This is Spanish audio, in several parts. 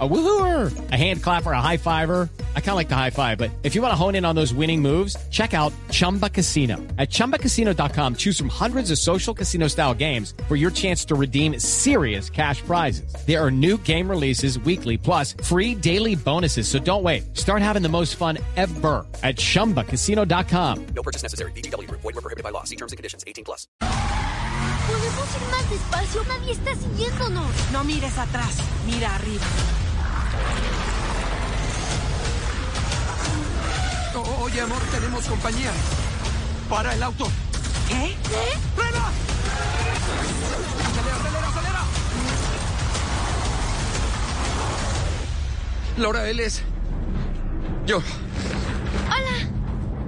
A woohooer, a hand clapper, a high fiver. I kind of like the high five, but if you want to hone in on those winning moves, check out Chumba Casino. At ChumbaCasino.com, choose from hundreds of social casino style games for your chance to redeem serious cash prizes. There are new game releases weekly, plus free daily bonuses. So don't wait. Start having the most fun ever at ChumbaCasino.com. No purchase necessary. BGW. Void were prohibited by law. See terms and conditions. 18 plus. ¿Podemos ir más despacio? Nadie está siguiéndonos. No mires atrás, mira arriba. O- oye, amor, tenemos compañía. Para el auto. ¿Qué? ¡Frena! ¡Acelera, acelera, acelera! Laura, él es... Yo.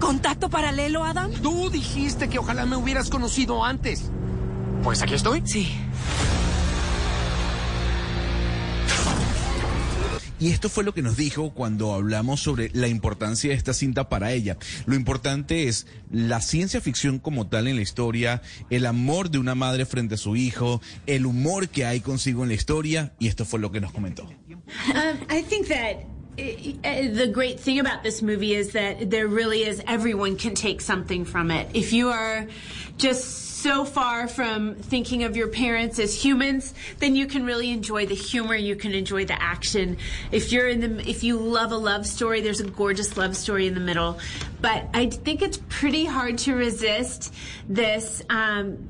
¿Contacto paralelo, Adam? Tú dijiste que ojalá me hubieras conocido antes. Pues aquí estoy. Sí. Y esto fue lo que nos dijo cuando hablamos sobre la importancia de esta cinta para ella. Lo importante es la ciencia ficción como tal en la historia, el amor de una madre frente a su hijo, el humor que hay consigo en la historia, y esto fue lo que nos comentó. Um, the great thing about this movie is that there really is everyone can take something from it. If you are just so far from thinking of your parents as humans, then you can really enjoy the humor, you can enjoy the action. If you're in the if you love a love story, there's a gorgeous love story in the middle. But I think it's pretty hard to resist this um,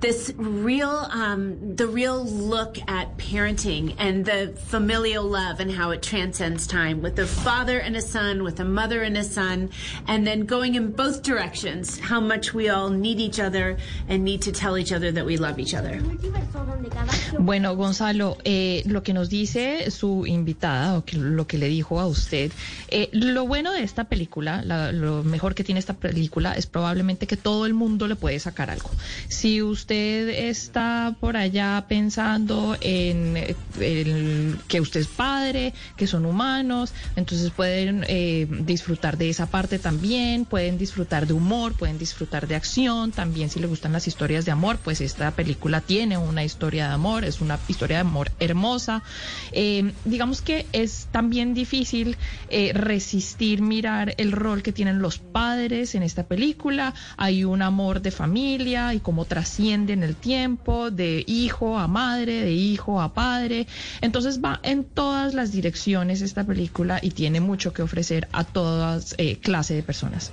this real um, the real look at parenting and the familial love and how it transcends time with a father and a son with a mother and a son and then going in both directions how much we all need each other and need to tell each other that we love each other Bueno, Gonzalo, eh, lo que nos dice su invitada, o que, lo que le dijo a usted, eh, lo bueno de esta película, la- lo mejor que tiene esta película es probablemente que todo el mundo le puede sacar algo. Si usted está por allá pensando en, el- que usted es padre, que son humanos, entonces pueden eh, disfrutar de esa parte también, pueden disfrutar de humor, pueden disfrutar de acción, también si le gustan las historias de amor, pues esta película tiene una historia de amor, es una historia de amor hermosa. Eh, digamos que es también difícil eh, resistir mirar el rol que tienen los padres en esta película. Hay un amor de familia y cómo trasciende en el tiempo, de hijo a madre, de hijo a padre. Entonces va en todas las direcciones esta película y tiene mucho que ofrecer a todas eh, clase de personas.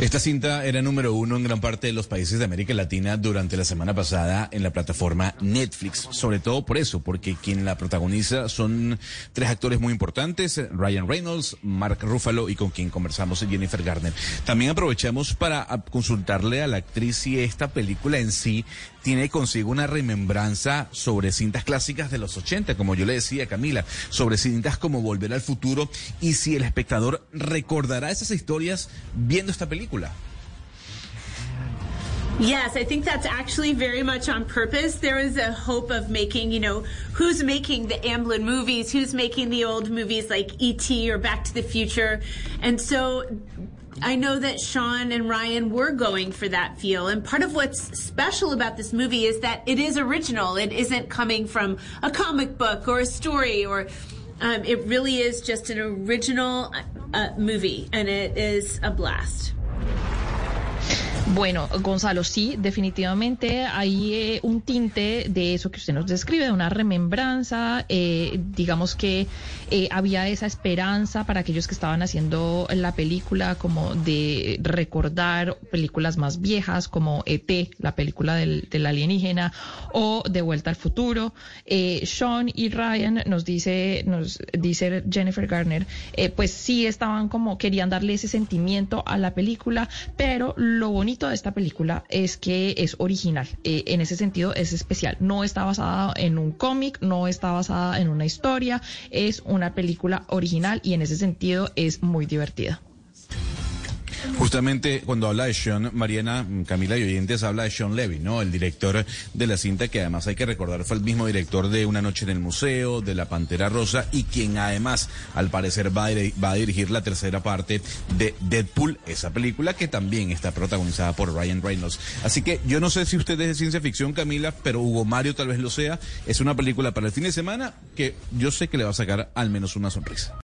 Esta cinta era número uno en gran parte de los países de América Latina durante la semana pasada en la plataforma Netflix. Sobre todo por eso, porque quien la protagoniza son tres actores muy importantes, Ryan Reynolds, Mark Ruffalo y con quien conversamos Jennifer Garner. También aprovechamos para consultarle a la actriz si esta película en sí tiene consigo una remembranza sobre cintas clásicas de los 80, como yo le decía Camila, sobre cintas como Volver al Futuro y si el espectador recordará esas historias viendo esta película. Yes, I think that's actually very much on purpose. There was a hope of making, you know, who's making the Amblin movies, who's making the old movies like E.T. or Back to the Future. And so I know that Sean and Ryan were going for that feel. And part of what's special about this movie is that it is original. It isn't coming from a comic book or a story or. Um, it really is just an original uh, movie, and it is a blast. Bueno, Gonzalo, sí, definitivamente hay eh, un tinte de eso que usted nos describe, de una remembranza, eh, digamos que eh, había esa esperanza para aquellos que estaban haciendo la película, como de recordar películas más viejas, como ET, la película del, del alienígena, o De Vuelta al Futuro. Eh, Sean y Ryan nos dice, nos dice Jennifer Garner, pues sí estaban como, querían darle ese sentimiento a la película, pero lo bonito bonito de esta película es que es original. Eh, en ese sentido es especial. No está basada en un cómic, no está basada en una historia. Es una película original y en ese sentido es muy divertida. Justamente cuando habla de Sean, Mariana, Camila y oyentes, habla de Sean Levy, ¿no? El director de la cinta, que además hay que recordar fue el mismo director de Una Noche en el Museo, de La Pantera Rosa, y quien además, al parecer, va a, va a dirigir la tercera parte de Deadpool, esa película que también está protagonizada por Ryan Reynolds. Así que yo no sé si usted es de ciencia ficción, Camila, pero Hugo Mario tal vez lo sea. Es una película para el fin de semana que yo sé que le va a sacar al menos una sonrisa.